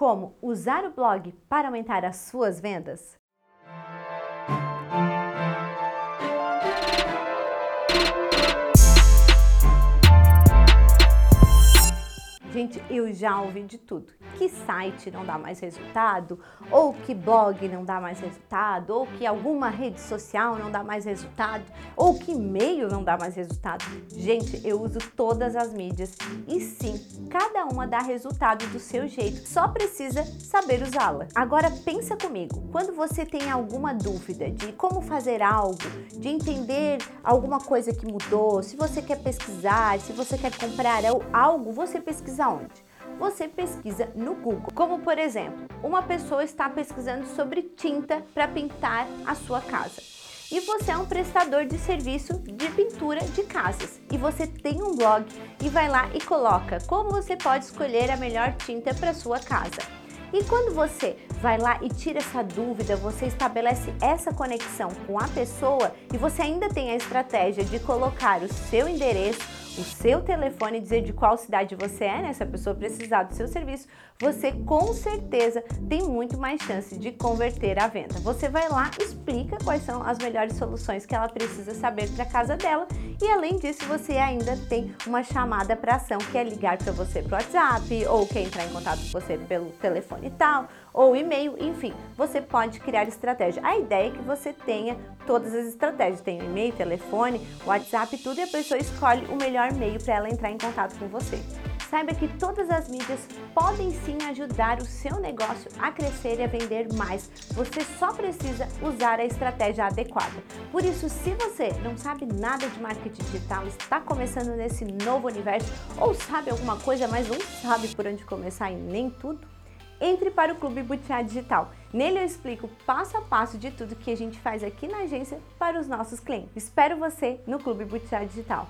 como usar o blog para aumentar as suas vendas? Gente, eu já ouvi de tudo. Que site não dá mais resultado, ou que blog não dá mais resultado, ou que alguma rede social não dá mais resultado, ou que e-mail não dá mais resultado. Gente, eu uso todas as mídias e sim, cada uma dá resultado do seu jeito, só precisa saber usá-la. Agora pensa comigo, quando você tem alguma dúvida de como fazer algo, de entender alguma coisa que mudou, se você quer pesquisar, se você quer comprar algo, você pesquisa onde? Você pesquisa no Google. Como por exemplo, uma pessoa está pesquisando sobre tinta para pintar a sua casa. E você é um prestador de serviço de pintura de casas. E você tem um blog e vai lá e coloca como você pode escolher a melhor tinta para sua casa. E quando você vai lá e tira essa dúvida, você estabelece essa conexão com a pessoa e você ainda tem a estratégia de colocar o seu endereço, o seu telefone e dizer de qual cidade você é, né? Se a pessoa precisar do seu serviço, você com certeza tem muito mais chance de converter a venda. Você vai lá, explica quais são as melhores soluções que ela precisa saber para casa dela e além disso você ainda tem uma chamada para ação que é ligar para você pro WhatsApp ou quer entrar em contato com você pelo telefone e tal ou e-mail, enfim, você pode criar estratégia. A ideia é que você tenha todas as estratégias, tem e-mail, telefone, WhatsApp, tudo e a pessoa escolhe o melhor meio para ela entrar em contato com você. Saiba que todas as mídias podem sim ajudar o seu negócio a crescer e a vender mais. Você só precisa usar a estratégia adequada. Por isso, se você não sabe nada de marketing digital, está começando nesse novo universo ou sabe alguma coisa, mas não sabe por onde começar e nem tudo, entre para o Clube Butiá Digital. Nele eu explico passo a passo de tudo que a gente faz aqui na agência para os nossos clientes. Espero você no Clube Butiá Digital.